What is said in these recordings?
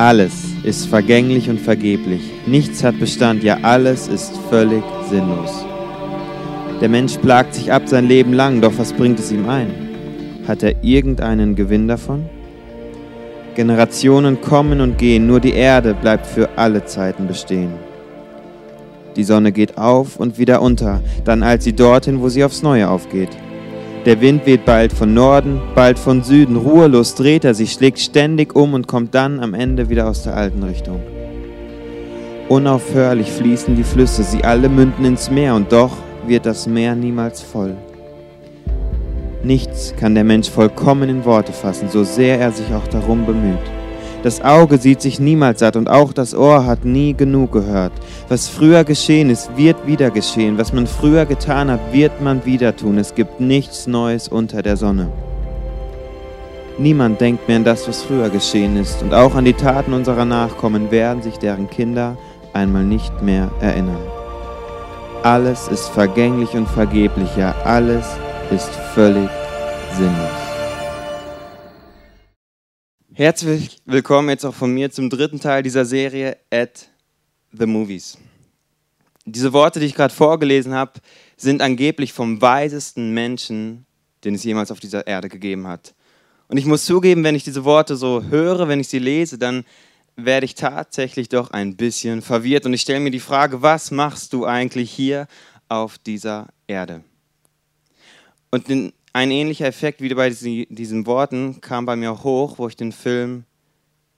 Alles ist vergänglich und vergeblich. Nichts hat Bestand, ja alles ist völlig sinnlos. Der Mensch plagt sich ab sein Leben lang, doch was bringt es ihm ein? Hat er irgendeinen Gewinn davon? Generationen kommen und gehen, nur die Erde bleibt für alle Zeiten bestehen. Die Sonne geht auf und wieder unter, dann eilt sie dorthin, wo sie aufs Neue aufgeht. Der Wind weht bald von Norden, bald von Süden, ruhelos dreht er sich, schlägt ständig um und kommt dann am Ende wieder aus der alten Richtung. Unaufhörlich fließen die Flüsse, sie alle münden ins Meer und doch wird das Meer niemals voll. Nichts kann der Mensch vollkommen in Worte fassen, so sehr er sich auch darum bemüht. Das Auge sieht sich niemals satt und auch das Ohr hat nie genug gehört. Was früher geschehen ist, wird wieder geschehen. Was man früher getan hat, wird man wieder tun. Es gibt nichts Neues unter der Sonne. Niemand denkt mehr an das, was früher geschehen ist. Und auch an die Taten unserer Nachkommen werden sich deren Kinder einmal nicht mehr erinnern. Alles ist vergänglich und vergeblich, ja, alles ist völlig sinnlos. Herzlich willkommen jetzt auch von mir zum dritten Teil dieser Serie at the Movies. Diese Worte, die ich gerade vorgelesen habe, sind angeblich vom weisesten Menschen, den es jemals auf dieser Erde gegeben hat. Und ich muss zugeben, wenn ich diese Worte so höre, wenn ich sie lese, dann werde ich tatsächlich doch ein bisschen verwirrt und ich stelle mir die Frage, was machst du eigentlich hier auf dieser Erde? Und in ein ähnlicher Effekt wie bei diesen Worten kam bei mir hoch, wo ich den Film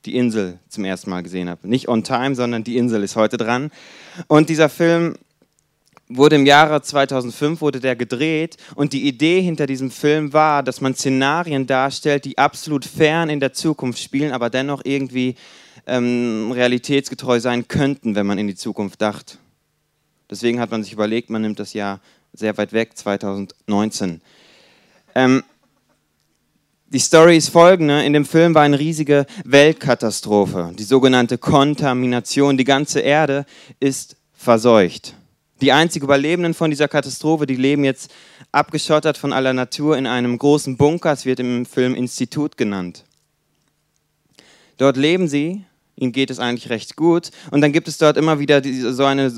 Die Insel zum ersten Mal gesehen habe. Nicht On Time, sondern Die Insel ist heute dran. Und dieser Film wurde im Jahre 2005 wurde der gedreht und die Idee hinter diesem Film war, dass man Szenarien darstellt, die absolut fern in der Zukunft spielen, aber dennoch irgendwie ähm, realitätsgetreu sein könnten, wenn man in die Zukunft dacht. Deswegen hat man sich überlegt, man nimmt das Jahr sehr weit weg, 2019. Ähm, die Story ist folgende. In dem Film war eine riesige Weltkatastrophe, die sogenannte Kontamination. Die ganze Erde ist verseucht. Die einzigen Überlebenden von dieser Katastrophe, die leben jetzt abgeschottert von aller Natur in einem großen Bunker. Es wird im Film Institut genannt. Dort leben sie, ihnen geht es eigentlich recht gut. Und dann gibt es dort immer wieder diese, so eine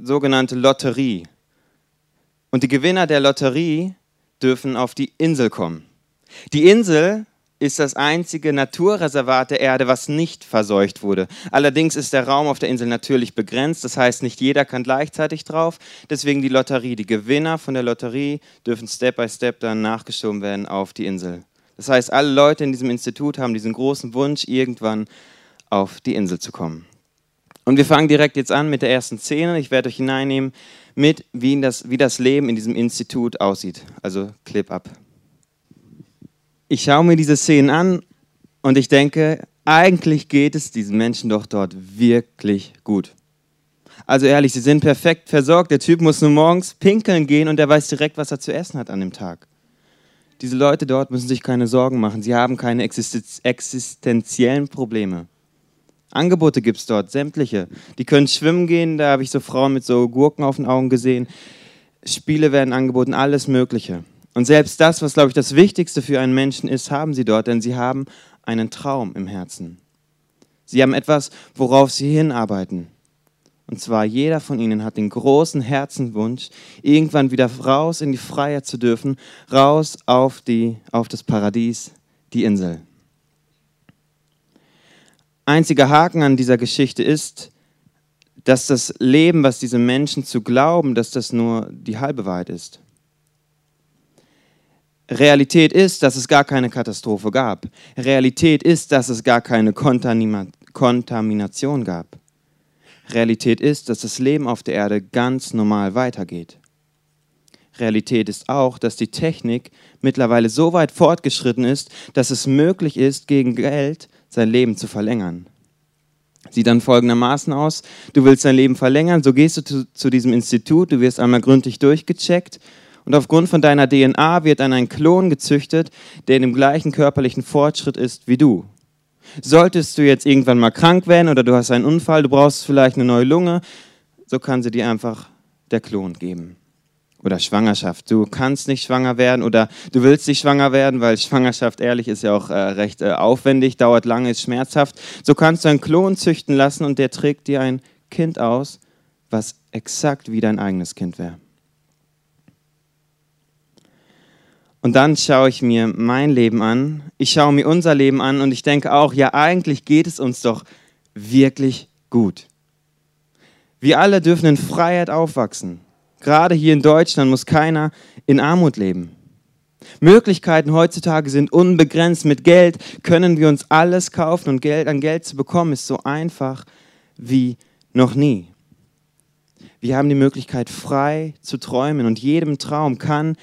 sogenannte Lotterie. Und die Gewinner der Lotterie dürfen auf die Insel kommen. Die Insel ist das einzige Naturreservat der Erde, was nicht verseucht wurde. Allerdings ist der Raum auf der Insel natürlich begrenzt, das heißt, nicht jeder kann gleichzeitig drauf. Deswegen die Lotterie. Die Gewinner von der Lotterie dürfen Step by Step dann nachgeschoben werden auf die Insel. Das heißt, alle Leute in diesem Institut haben diesen großen Wunsch, irgendwann auf die Insel zu kommen. Und wir fangen direkt jetzt an mit der ersten Szene. Ich werde euch hineinnehmen mit, wie das, wie das Leben in diesem Institut aussieht. Also Clip ab. Ich schaue mir diese Szenen an und ich denke, eigentlich geht es diesen Menschen doch dort wirklich gut. Also ehrlich, sie sind perfekt versorgt. Der Typ muss nur morgens pinkeln gehen und er weiß direkt, was er zu essen hat an dem Tag. Diese Leute dort müssen sich keine Sorgen machen. Sie haben keine existenziellen Probleme. Angebote gibt es dort, sämtliche. Die können schwimmen gehen, da habe ich so Frauen mit so Gurken auf den Augen gesehen. Spiele werden angeboten, alles Mögliche. Und selbst das, was, glaube ich, das Wichtigste für einen Menschen ist, haben sie dort, denn sie haben einen Traum im Herzen. Sie haben etwas, worauf sie hinarbeiten. Und zwar jeder von ihnen hat den großen Herzenwunsch, irgendwann wieder raus in die Freiheit zu dürfen, raus auf, die, auf das Paradies, die Insel. Einziger Haken an dieser Geschichte ist, dass das Leben, was diese Menschen zu glauben, dass das nur die halbe Wahrheit ist. Realität ist, dass es gar keine Katastrophe gab. Realität ist, dass es gar keine Kontamination gab. Realität ist, dass das Leben auf der Erde ganz normal weitergeht. Realität ist auch, dass die Technik mittlerweile so weit fortgeschritten ist, dass es möglich ist, gegen Geld sein Leben zu verlängern. Sieht dann folgendermaßen aus, du willst dein Leben verlängern, so gehst du zu, zu diesem Institut, du wirst einmal gründlich durchgecheckt und aufgrund von deiner DNA wird dann ein Klon gezüchtet, der in dem gleichen körperlichen Fortschritt ist wie du. Solltest du jetzt irgendwann mal krank werden oder du hast einen Unfall, du brauchst vielleicht eine neue Lunge, so kann sie dir einfach der Klon geben. Oder Schwangerschaft. Du kannst nicht schwanger werden oder du willst nicht schwanger werden, weil Schwangerschaft, ehrlich, ist ja auch äh, recht äh, aufwendig, dauert lange, ist schmerzhaft. So kannst du einen Klon züchten lassen und der trägt dir ein Kind aus, was exakt wie dein eigenes Kind wäre. Und dann schaue ich mir mein Leben an, ich schaue mir unser Leben an und ich denke auch, ja, eigentlich geht es uns doch wirklich gut. Wir alle dürfen in Freiheit aufwachsen. Gerade hier in Deutschland muss keiner in Armut leben. Möglichkeiten heutzutage sind unbegrenzt. Mit Geld können wir uns alles kaufen und Geld an Geld zu bekommen ist so einfach wie noch nie. Wir haben die Möglichkeit, frei zu träumen und jedem Traum kann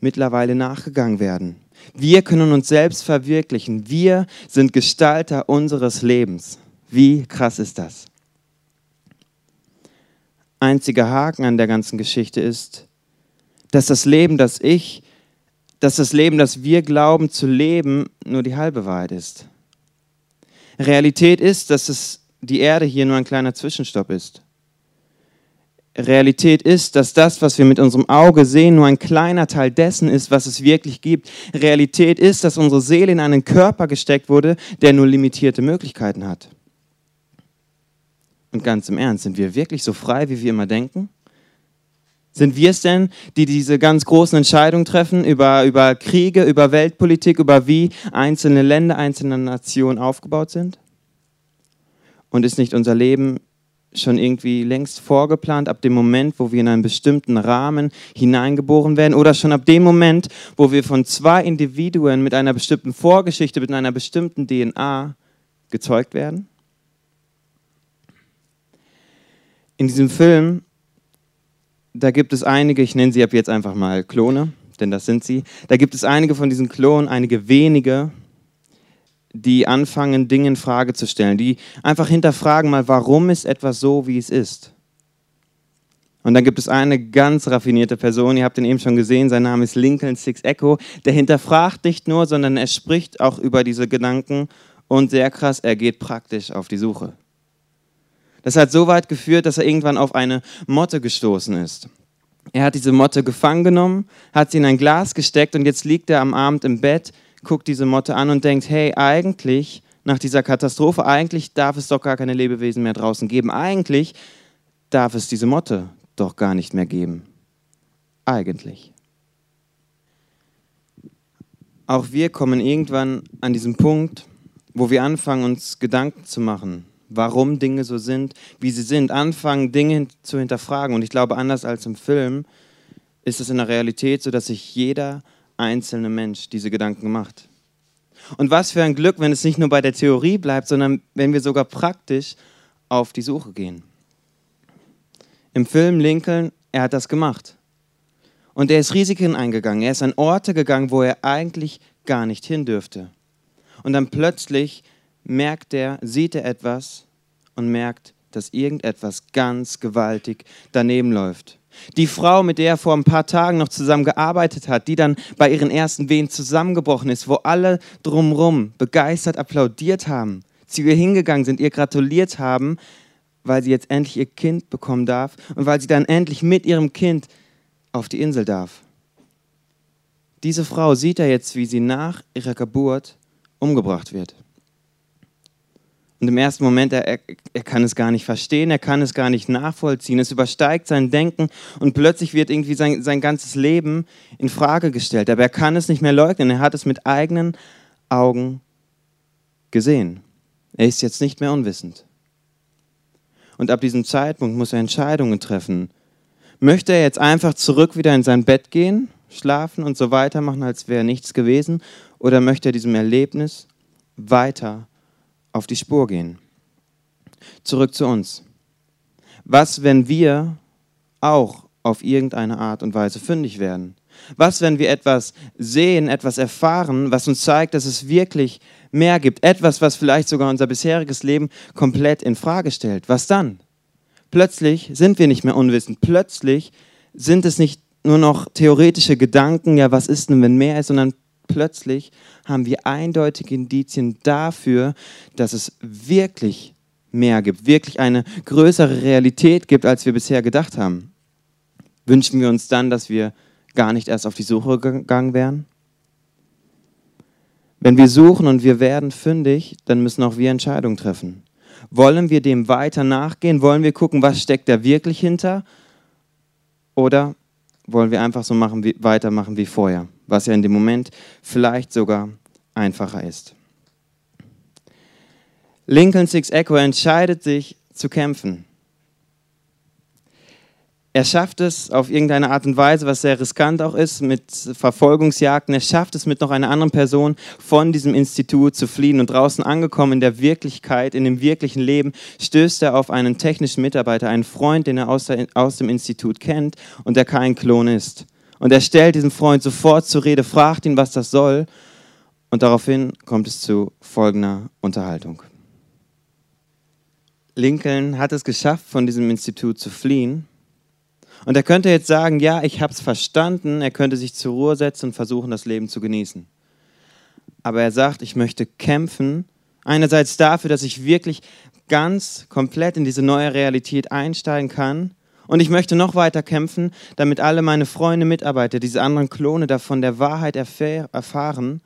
mittlerweile nachgegangen werden. Wir können uns selbst verwirklichen. Wir sind Gestalter unseres Lebens. Wie krass ist das? Einziger Haken an der ganzen Geschichte ist, dass das Leben, das ich, dass das Leben, das wir glauben zu leben, nur die halbe Wahrheit ist. Realität ist, dass es die Erde hier nur ein kleiner Zwischenstopp ist. Realität ist, dass das, was wir mit unserem Auge sehen, nur ein kleiner Teil dessen ist, was es wirklich gibt. Realität ist, dass unsere Seele in einen Körper gesteckt wurde, der nur limitierte Möglichkeiten hat. Und ganz im Ernst, sind wir wirklich so frei, wie wir immer denken? Sind wir es denn, die diese ganz großen Entscheidungen treffen über, über Kriege, über Weltpolitik, über wie einzelne Länder, einzelne Nationen aufgebaut sind? Und ist nicht unser Leben schon irgendwie längst vorgeplant, ab dem Moment, wo wir in einen bestimmten Rahmen hineingeboren werden oder schon ab dem Moment, wo wir von zwei Individuen mit einer bestimmten Vorgeschichte, mit einer bestimmten DNA gezeugt werden? In diesem Film, da gibt es einige, ich nenne sie ab jetzt einfach mal Klone, denn das sind sie. Da gibt es einige von diesen Klonen, einige wenige, die anfangen, Dinge in Frage zu stellen, die einfach hinterfragen mal, warum ist etwas so, wie es ist. Und dann gibt es eine ganz raffinierte Person, ihr habt ihn eben schon gesehen, sein Name ist Lincoln Six Echo, der hinterfragt nicht nur, sondern er spricht auch über diese Gedanken und sehr krass, er geht praktisch auf die Suche. Das hat so weit geführt, dass er irgendwann auf eine Motte gestoßen ist. Er hat diese Motte gefangen genommen, hat sie in ein Glas gesteckt und jetzt liegt er am Abend im Bett, guckt diese Motte an und denkt, hey, eigentlich, nach dieser Katastrophe, eigentlich darf es doch gar keine Lebewesen mehr draußen geben. Eigentlich darf es diese Motte doch gar nicht mehr geben. Eigentlich. Auch wir kommen irgendwann an diesen Punkt, wo wir anfangen, uns Gedanken zu machen warum Dinge so sind, wie sie sind, anfangen, Dinge zu hinterfragen. Und ich glaube, anders als im Film ist es in der Realität so, dass sich jeder einzelne Mensch diese Gedanken macht. Und was für ein Glück, wenn es nicht nur bei der Theorie bleibt, sondern wenn wir sogar praktisch auf die Suche gehen. Im Film Lincoln, er hat das gemacht. Und er ist Risiken eingegangen. Er ist an Orte gegangen, wo er eigentlich gar nicht hin dürfte. Und dann plötzlich merkt er, sieht er etwas und merkt, dass irgendetwas ganz gewaltig daneben läuft. Die Frau, mit der er vor ein paar Tagen noch zusammen gearbeitet hat, die dann bei ihren ersten Wehen zusammengebrochen ist, wo alle drumherum begeistert applaudiert haben, zu ihr hingegangen sind, ihr gratuliert haben, weil sie jetzt endlich ihr Kind bekommen darf und weil sie dann endlich mit ihrem Kind auf die Insel darf. Diese Frau sieht er jetzt, wie sie nach ihrer Geburt umgebracht wird. Und im ersten Moment, er, er kann es gar nicht verstehen, er kann es gar nicht nachvollziehen. Es übersteigt sein Denken und plötzlich wird irgendwie sein, sein ganzes Leben in Frage gestellt. Aber er kann es nicht mehr leugnen. Er hat es mit eigenen Augen gesehen. Er ist jetzt nicht mehr unwissend. Und ab diesem Zeitpunkt muss er Entscheidungen treffen. Möchte er jetzt einfach zurück wieder in sein Bett gehen, schlafen und so weitermachen, als wäre nichts gewesen? Oder möchte er diesem Erlebnis weiter auf die Spur gehen. Zurück zu uns. Was, wenn wir auch auf irgendeine Art und Weise fündig werden? Was, wenn wir etwas sehen, etwas erfahren, was uns zeigt, dass es wirklich mehr gibt? Etwas, was vielleicht sogar unser bisheriges Leben komplett in Frage stellt. Was dann? Plötzlich sind wir nicht mehr unwissend. Plötzlich sind es nicht nur noch theoretische Gedanken, ja, was ist denn, wenn mehr ist, sondern plötzlich haben wir eindeutige Indizien dafür, dass es wirklich mehr gibt, wirklich eine größere Realität gibt, als wir bisher gedacht haben. Wünschen wir uns dann, dass wir gar nicht erst auf die Suche gegangen wären? Wenn wir suchen und wir werden fündig, dann müssen auch wir Entscheidungen treffen. Wollen wir dem weiter nachgehen? Wollen wir gucken, was steckt da wirklich hinter? Oder wollen wir einfach so machen, wie, weitermachen wie vorher, was ja in dem Moment vielleicht sogar einfacher ist? Lincoln Six Echo entscheidet sich zu kämpfen. Er schafft es auf irgendeine Art und Weise, was sehr riskant auch ist, mit Verfolgungsjagden. Er schafft es mit noch einer anderen Person von diesem Institut zu fliehen. Und draußen angekommen in der Wirklichkeit, in dem wirklichen Leben, stößt er auf einen technischen Mitarbeiter, einen Freund, den er aus, der, aus dem Institut kennt und der kein Klon ist. Und er stellt diesem Freund sofort zur Rede, fragt ihn, was das soll. Und daraufhin kommt es zu folgender Unterhaltung. Lincoln hat es geschafft, von diesem Institut zu fliehen und er könnte jetzt sagen, ja, ich habe es verstanden, er könnte sich zur Ruhe setzen und versuchen, das Leben zu genießen. Aber er sagt, ich möchte kämpfen, einerseits dafür, dass ich wirklich ganz komplett in diese neue Realität einsteigen kann. Und ich möchte noch weiter kämpfen, damit alle meine Freunde, Mitarbeiter, diese anderen Klone davon der Wahrheit erfahren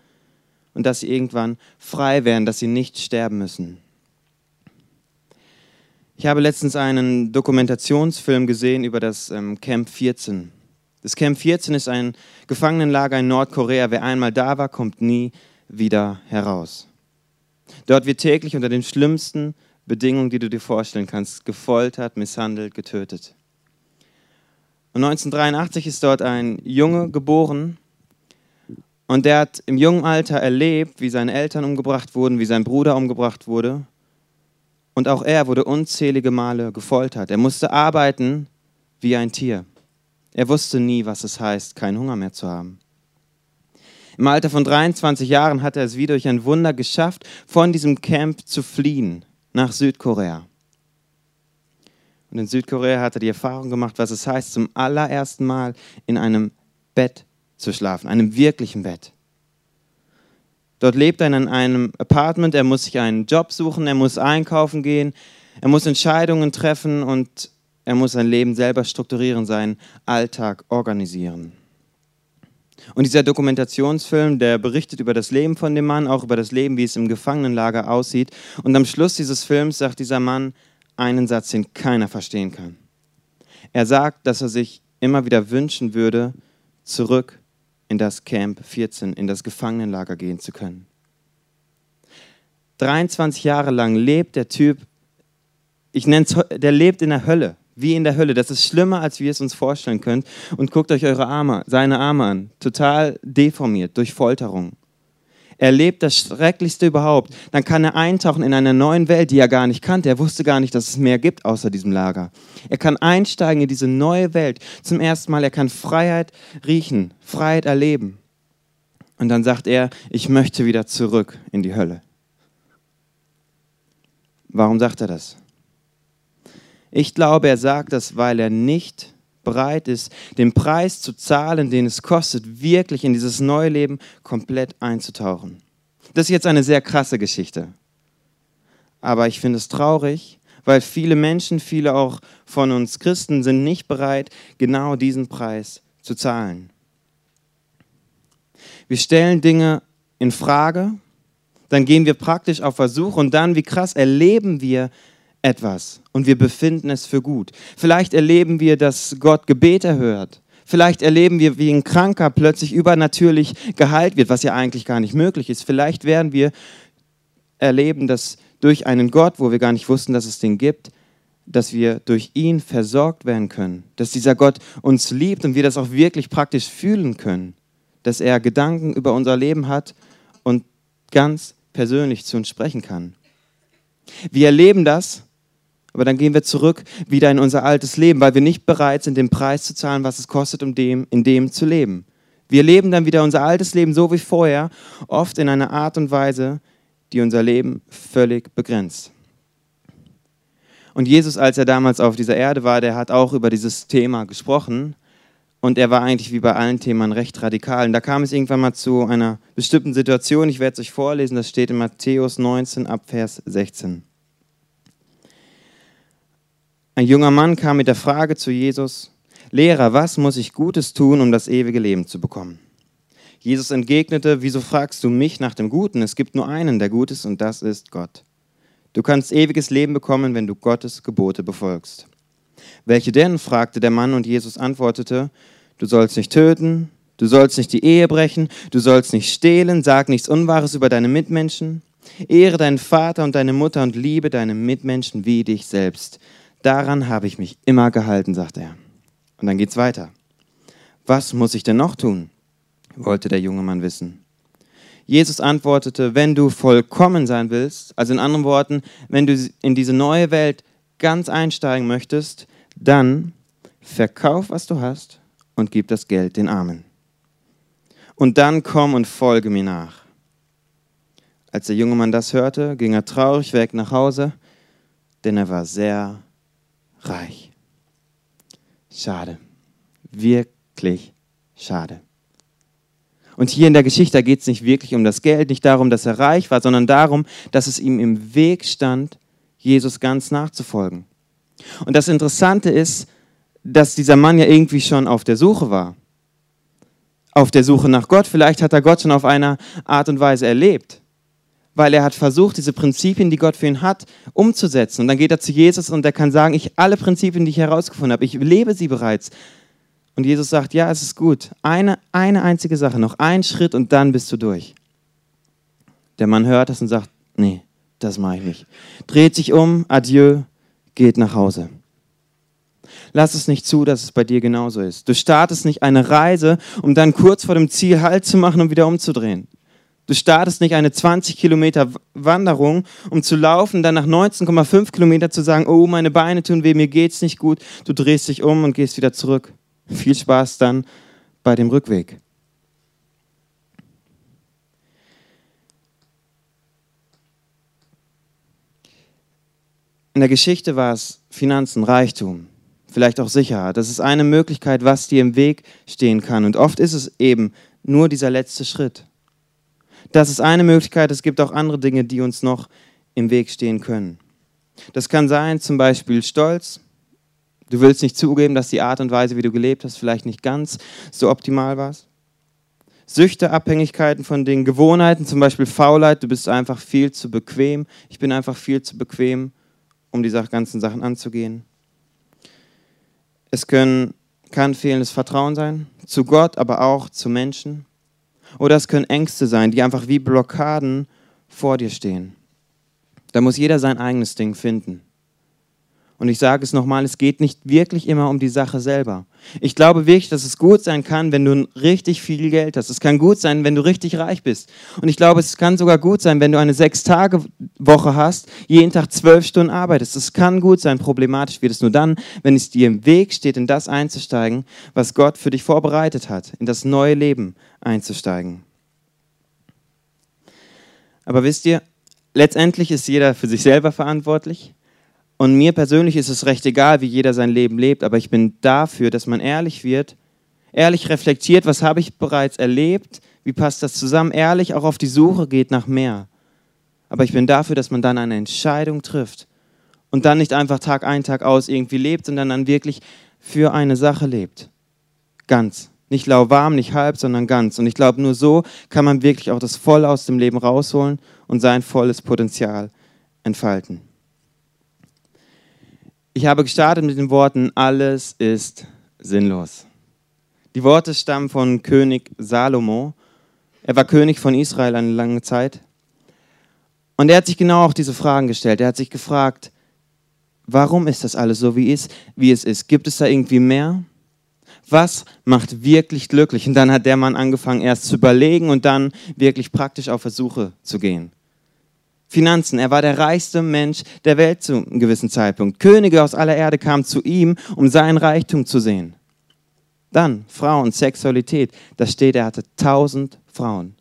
und dass sie irgendwann frei werden, dass sie nicht sterben müssen. Ich habe letztens einen Dokumentationsfilm gesehen über das ähm, Camp 14. Das Camp 14 ist ein Gefangenenlager in Nordkorea. Wer einmal da war, kommt nie wieder heraus. Dort wird täglich unter den schlimmsten Bedingungen, die du dir vorstellen kannst, gefoltert, misshandelt, getötet. Und 1983 ist dort ein Junge geboren und der hat im jungen Alter erlebt, wie seine Eltern umgebracht wurden, wie sein Bruder umgebracht wurde und auch er wurde unzählige Male gefoltert. Er musste arbeiten wie ein Tier. Er wusste nie, was es heißt, keinen Hunger mehr zu haben. Im Alter von 23 Jahren hat er es wie durch ein Wunder geschafft, von diesem Camp zu fliehen nach Südkorea. Und in Südkorea hat er die Erfahrung gemacht, was es heißt, zum allerersten Mal in einem Bett zu schlafen, einem wirklichen Bett. Dort lebt er in einem Apartment, er muss sich einen Job suchen, er muss einkaufen gehen, er muss Entscheidungen treffen und er muss sein Leben selber strukturieren, seinen Alltag organisieren. Und dieser Dokumentationsfilm, der berichtet über das Leben von dem Mann, auch über das Leben, wie es im Gefangenenlager aussieht. Und am Schluss dieses Films sagt dieser Mann einen Satz, den keiner verstehen kann. Er sagt, dass er sich immer wieder wünschen würde, zurück in das Camp 14, in das Gefangenenlager gehen zu können. 23 Jahre lang lebt der Typ, ich nenne es, der lebt in der Hölle, wie in der Hölle. Das ist schlimmer, als wir es uns vorstellen können. Und guckt euch eure Arme, seine Arme an, total deformiert durch Folterung erlebt das Schrecklichste überhaupt, dann kann er eintauchen in einer neuen Welt, die er gar nicht kannte. Er wusste gar nicht, dass es mehr gibt außer diesem Lager. Er kann einsteigen in diese neue Welt zum ersten Mal. Er kann Freiheit riechen, Freiheit erleben. Und dann sagt er, ich möchte wieder zurück in die Hölle. Warum sagt er das? Ich glaube, er sagt das, weil er nicht bereit ist, den Preis zu zahlen, den es kostet, wirklich in dieses neue Leben komplett einzutauchen. Das ist jetzt eine sehr krasse Geschichte. Aber ich finde es traurig, weil viele Menschen, viele auch von uns Christen sind nicht bereit, genau diesen Preis zu zahlen. Wir stellen Dinge in Frage, dann gehen wir praktisch auf Versuch und dann, wie krass, erleben wir etwas und wir befinden es für gut. Vielleicht erleben wir, dass Gott Gebete hört. Vielleicht erleben wir, wie ein Kranker plötzlich übernatürlich geheilt wird, was ja eigentlich gar nicht möglich ist. Vielleicht werden wir erleben, dass durch einen Gott, wo wir gar nicht wussten, dass es den gibt, dass wir durch ihn versorgt werden können. Dass dieser Gott uns liebt und wir das auch wirklich praktisch fühlen können. Dass er Gedanken über unser Leben hat und ganz persönlich zu uns sprechen kann. Wir erleben das aber dann gehen wir zurück wieder in unser altes Leben, weil wir nicht bereit sind, den Preis zu zahlen, was es kostet, um dem, in dem zu leben. Wir leben dann wieder unser altes Leben so wie vorher, oft in einer Art und Weise, die unser Leben völlig begrenzt. Und Jesus, als er damals auf dieser Erde war, der hat auch über dieses Thema gesprochen. Und er war eigentlich wie bei allen Themen recht radikal. Und da kam es irgendwann mal zu einer bestimmten Situation. Ich werde es euch vorlesen. Das steht in Matthäus 19 ab Vers 16. Ein junger Mann kam mit der Frage zu Jesus, Lehrer, was muss ich Gutes tun, um das ewige Leben zu bekommen? Jesus entgegnete, wieso fragst du mich nach dem Guten? Es gibt nur einen, der gut ist, und das ist Gott. Du kannst ewiges Leben bekommen, wenn du Gottes Gebote befolgst. Welche denn? fragte der Mann, und Jesus antwortete, du sollst nicht töten, du sollst nicht die Ehe brechen, du sollst nicht stehlen, sag nichts Unwahres über deine Mitmenschen, ehre deinen Vater und deine Mutter und liebe deine Mitmenschen wie dich selbst. Daran habe ich mich immer gehalten, sagte er. Und dann geht's weiter. Was muss ich denn noch tun? wollte der junge Mann wissen. Jesus antwortete, wenn du vollkommen sein willst, also in anderen Worten, wenn du in diese neue Welt ganz einsteigen möchtest, dann verkauf, was du hast und gib das Geld den Armen. Und dann komm und folge mir nach. Als der junge Mann das hörte, ging er traurig weg nach Hause, denn er war sehr reich. Schade. Wirklich schade. Und hier in der Geschichte geht es nicht wirklich um das Geld, nicht darum, dass er reich war, sondern darum, dass es ihm im Weg stand, Jesus ganz nachzufolgen. Und das Interessante ist, dass dieser Mann ja irgendwie schon auf der Suche war. Auf der Suche nach Gott. Vielleicht hat er Gott schon auf eine Art und Weise erlebt weil er hat versucht, diese Prinzipien, die Gott für ihn hat, umzusetzen. Und dann geht er zu Jesus und er kann sagen, ich alle Prinzipien, die ich herausgefunden habe, ich lebe sie bereits. Und Jesus sagt, ja, es ist gut. Eine, eine einzige Sache, noch ein Schritt und dann bist du durch. Der Mann hört das und sagt, nee, das mache ich nicht. Dreht sich um, adieu, geht nach Hause. Lass es nicht zu, dass es bei dir genauso ist. Du startest nicht eine Reise, um dann kurz vor dem Ziel Halt zu machen und wieder umzudrehen. Du startest nicht eine 20 Kilometer Wanderung, um zu laufen, dann nach 19,5 Kilometern zu sagen, oh, meine Beine tun weh, mir geht's nicht gut. Du drehst dich um und gehst wieder zurück. Viel Spaß dann bei dem Rückweg. In der Geschichte war es Finanzen, Reichtum, vielleicht auch Sicherheit. Das ist eine Möglichkeit, was dir im Weg stehen kann. Und oft ist es eben nur dieser letzte Schritt. Das ist eine Möglichkeit. Es gibt auch andere Dinge, die uns noch im Weg stehen können. Das kann sein, zum Beispiel Stolz. Du willst nicht zugeben, dass die Art und Weise, wie du gelebt hast, vielleicht nicht ganz so optimal war. Süchte, Abhängigkeiten von Dingen, Gewohnheiten, zum Beispiel Faulheit. Du bist einfach viel zu bequem. Ich bin einfach viel zu bequem, um die ganzen Sachen anzugehen. Es können, kann fehlendes Vertrauen sein, zu Gott, aber auch zu Menschen. Oder es können Ängste sein, die einfach wie Blockaden vor dir stehen. Da muss jeder sein eigenes Ding finden. Und ich sage es nochmal, es geht nicht wirklich immer um die Sache selber. Ich glaube wirklich, dass es gut sein kann, wenn du richtig viel Geld hast. Es kann gut sein, wenn du richtig reich bist. Und ich glaube, es kann sogar gut sein, wenn du eine Sechs-Tage-Woche hast, jeden Tag zwölf Stunden arbeitest. Es kann gut sein. Problematisch wird es nur dann, wenn es dir im Weg steht, in das einzusteigen, was Gott für dich vorbereitet hat, in das neue Leben einzusteigen. Aber wisst ihr, letztendlich ist jeder für sich selber verantwortlich. Und mir persönlich ist es recht egal, wie jeder sein Leben lebt, aber ich bin dafür, dass man ehrlich wird, ehrlich reflektiert, was habe ich bereits erlebt, wie passt das zusammen, ehrlich auch auf die Suche geht nach mehr. Aber ich bin dafür, dass man dann eine Entscheidung trifft und dann nicht einfach Tag ein, Tag aus irgendwie lebt, sondern dann wirklich für eine Sache lebt. Ganz. Nicht lauwarm, nicht halb, sondern ganz. Und ich glaube, nur so kann man wirklich auch das Voll aus dem Leben rausholen und sein volles Potenzial entfalten. Ich habe gestartet mit den Worten, alles ist sinnlos. Die Worte stammen von König Salomo. Er war König von Israel eine lange Zeit. Und er hat sich genau auch diese Fragen gestellt. Er hat sich gefragt, warum ist das alles so, wie es, wie es ist? Gibt es da irgendwie mehr? Was macht wirklich glücklich? Und dann hat der Mann angefangen, erst zu überlegen und dann wirklich praktisch auf Versuche zu gehen. Finanzen. Er war der reichste Mensch der Welt zu einem gewissen Zeitpunkt. Könige aus aller Erde kamen zu ihm, um seinen Reichtum zu sehen. Dann Frauen, Sexualität. Da steht, er hatte tausend Frauen.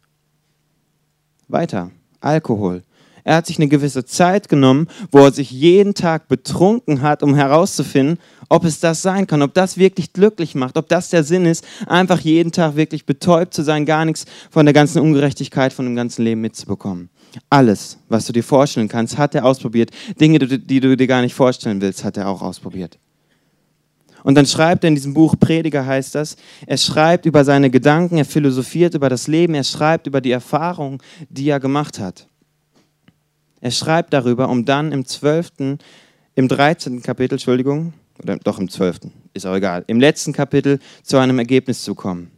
Weiter, Alkohol. Er hat sich eine gewisse Zeit genommen, wo er sich jeden Tag betrunken hat, um herauszufinden, ob es das sein kann, ob das wirklich glücklich macht, ob das der Sinn ist, einfach jeden Tag wirklich betäubt zu sein, gar nichts von der ganzen Ungerechtigkeit, von dem ganzen Leben mitzubekommen. Alles, was du dir vorstellen kannst, hat er ausprobiert. Dinge, die du dir gar nicht vorstellen willst, hat er auch ausprobiert. Und dann schreibt er in diesem Buch Prediger heißt das, er schreibt über seine Gedanken, er philosophiert über das Leben, er schreibt über die Erfahrungen, die er gemacht hat. Er schreibt darüber, um dann im 12., im 13. Kapitel, Entschuldigung, oder doch im 12., ist auch egal, im letzten Kapitel zu einem Ergebnis zu kommen.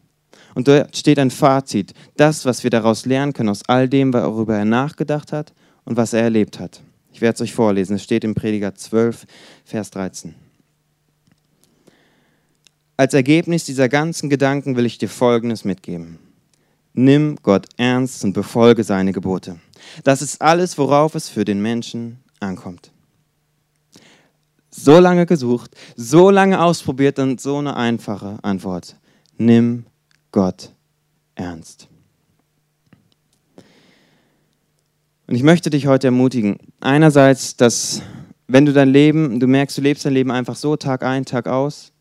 Und dort steht ein Fazit, das, was wir daraus lernen können, aus all dem, worüber er nachgedacht hat und was er erlebt hat. Ich werde es euch vorlesen, es steht im Prediger 12, Vers 13. Als Ergebnis dieser ganzen Gedanken will ich dir Folgendes mitgeben. Nimm Gott ernst und befolge seine Gebote. Das ist alles, worauf es für den Menschen ankommt. So lange gesucht, so lange ausprobiert und so eine einfache Antwort. Nimm Gott ernst. Und ich möchte dich heute ermutigen, einerseits, dass wenn du dein Leben, du merkst, du lebst dein Leben einfach so Tag ein, Tag aus,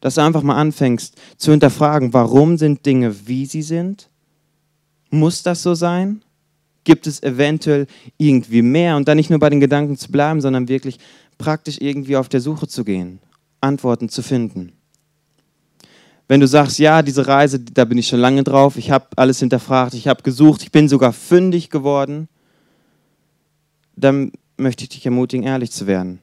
dass du einfach mal anfängst zu hinterfragen, warum sind Dinge, wie sie sind? Muss das so sein? Gibt es eventuell irgendwie mehr? Und dann nicht nur bei den Gedanken zu bleiben, sondern wirklich praktisch irgendwie auf der Suche zu gehen, Antworten zu finden. Wenn du sagst, ja, diese Reise, da bin ich schon lange drauf, ich habe alles hinterfragt, ich habe gesucht, ich bin sogar fündig geworden, dann möchte ich dich ermutigen, ehrlich zu werden.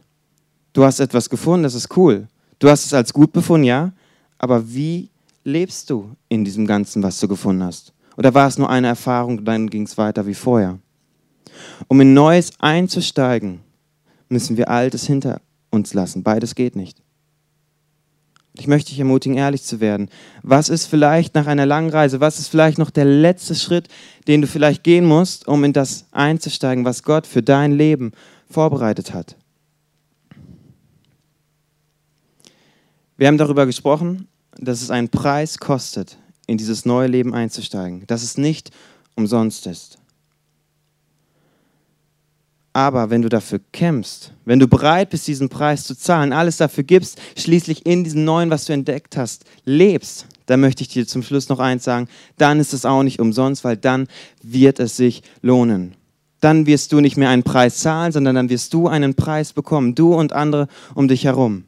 Du hast etwas gefunden, das ist cool. Du hast es als gut befunden, ja, aber wie lebst du in diesem Ganzen, was du gefunden hast? Oder war es nur eine Erfahrung, dann ging es weiter wie vorher? Um in Neues einzusteigen, müssen wir Altes hinter uns lassen. Beides geht nicht. Ich möchte dich ermutigen, ehrlich zu werden. Was ist vielleicht nach einer langen Reise, was ist vielleicht noch der letzte Schritt, den du vielleicht gehen musst, um in das einzusteigen, was Gott für dein Leben vorbereitet hat? Wir haben darüber gesprochen, dass es einen Preis kostet, in dieses neue Leben einzusteigen, dass es nicht umsonst ist. Aber wenn du dafür kämpfst, wenn du bereit bist, diesen Preis zu zahlen, alles dafür gibst, schließlich in diesem Neuen, was du entdeckt hast, lebst, dann möchte ich dir zum Schluss noch eins sagen, dann ist es auch nicht umsonst, weil dann wird es sich lohnen. Dann wirst du nicht mehr einen Preis zahlen, sondern dann wirst du einen Preis bekommen, du und andere um dich herum.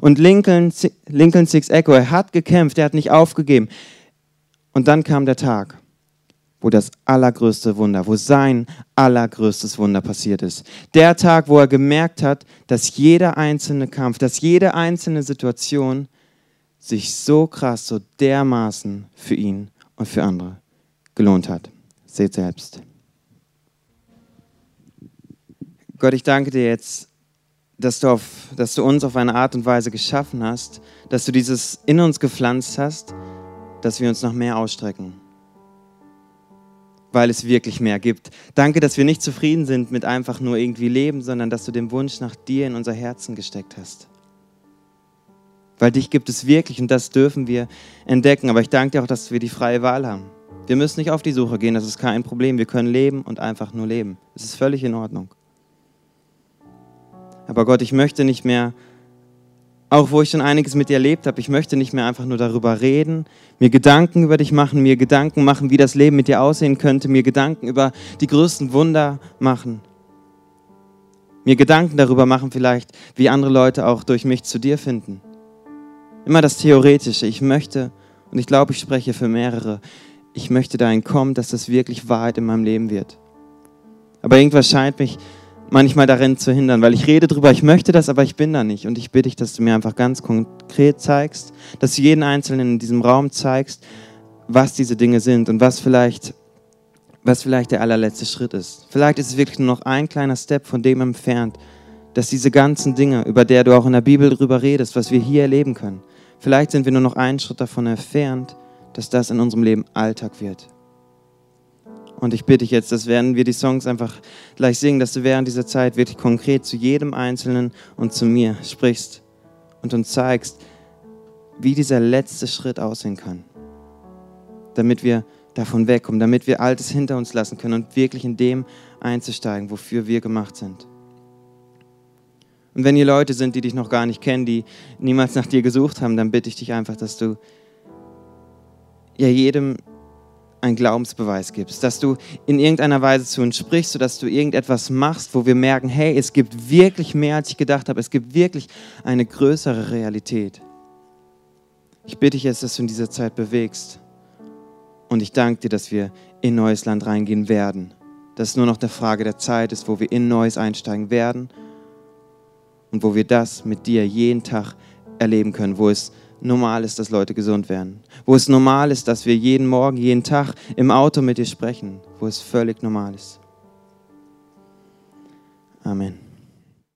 Und Lincoln, Lincoln Six Echo, er hat gekämpft, er hat nicht aufgegeben. Und dann kam der Tag, wo das allergrößte Wunder, wo sein allergrößtes Wunder passiert ist. Der Tag, wo er gemerkt hat, dass jeder einzelne Kampf, dass jede einzelne Situation sich so krass, so dermaßen für ihn und für andere gelohnt hat. Seht selbst. Gott, ich danke dir jetzt dass du, auf, dass du uns auf eine Art und Weise geschaffen hast, dass du dieses in uns gepflanzt hast, dass wir uns noch mehr ausstrecken, weil es wirklich mehr gibt. Danke, dass wir nicht zufrieden sind mit einfach nur irgendwie leben, sondern dass du den Wunsch nach dir in unser Herzen gesteckt hast. Weil dich gibt es wirklich und das dürfen wir entdecken. Aber ich danke dir auch, dass wir die freie Wahl haben. Wir müssen nicht auf die Suche gehen, das ist kein Problem. Wir können leben und einfach nur leben. Es ist völlig in Ordnung. Aber Gott, ich möchte nicht mehr, auch wo ich schon einiges mit dir erlebt habe, ich möchte nicht mehr einfach nur darüber reden, mir Gedanken über dich machen, mir Gedanken machen, wie das Leben mit dir aussehen könnte, mir Gedanken über die größten Wunder machen. Mir Gedanken darüber machen vielleicht, wie andere Leute auch durch mich zu dir finden. Immer das Theoretische. Ich möchte, und ich glaube, ich spreche für mehrere, ich möchte dahin kommen, dass das wirklich Wahrheit in meinem Leben wird. Aber irgendwas scheint mich manchmal darin zu hindern, weil ich rede drüber, ich möchte das, aber ich bin da nicht. Und ich bitte dich, dass du mir einfach ganz konkret zeigst, dass du jeden Einzelnen in diesem Raum zeigst, was diese Dinge sind und was vielleicht, was vielleicht der allerletzte Schritt ist. Vielleicht ist es wirklich nur noch ein kleiner Step von dem entfernt, dass diese ganzen Dinge, über der du auch in der Bibel drüber redest, was wir hier erleben können, vielleicht sind wir nur noch einen Schritt davon entfernt, dass das in unserem Leben Alltag wird. Und ich bitte dich jetzt, dass werden wir die Songs einfach gleich singen, dass du während dieser Zeit wirklich konkret zu jedem Einzelnen und zu mir sprichst und uns zeigst, wie dieser letzte Schritt aussehen kann. Damit wir davon wegkommen, damit wir Altes hinter uns lassen können und wirklich in dem einzusteigen, wofür wir gemacht sind. Und wenn hier Leute sind, die dich noch gar nicht kennen, die niemals nach dir gesucht haben, dann bitte ich dich einfach, dass du ja jedem einen Glaubensbeweis gibst, dass du in irgendeiner Weise zu uns sprichst, sodass du irgendetwas machst, wo wir merken, hey, es gibt wirklich mehr, als ich gedacht habe, es gibt wirklich eine größere Realität. Ich bitte dich jetzt, dass du in dieser Zeit bewegst. Und ich danke dir, dass wir in neues Land reingehen werden. Dass es nur noch eine Frage der Zeit ist, wo wir in Neues einsteigen werden und wo wir das mit dir jeden Tag erleben können, wo es normal ist, dass Leute gesund werden, wo es normal ist, dass wir jeden Morgen, jeden Tag im Auto mit dir sprechen, wo es völlig normal ist. Amen.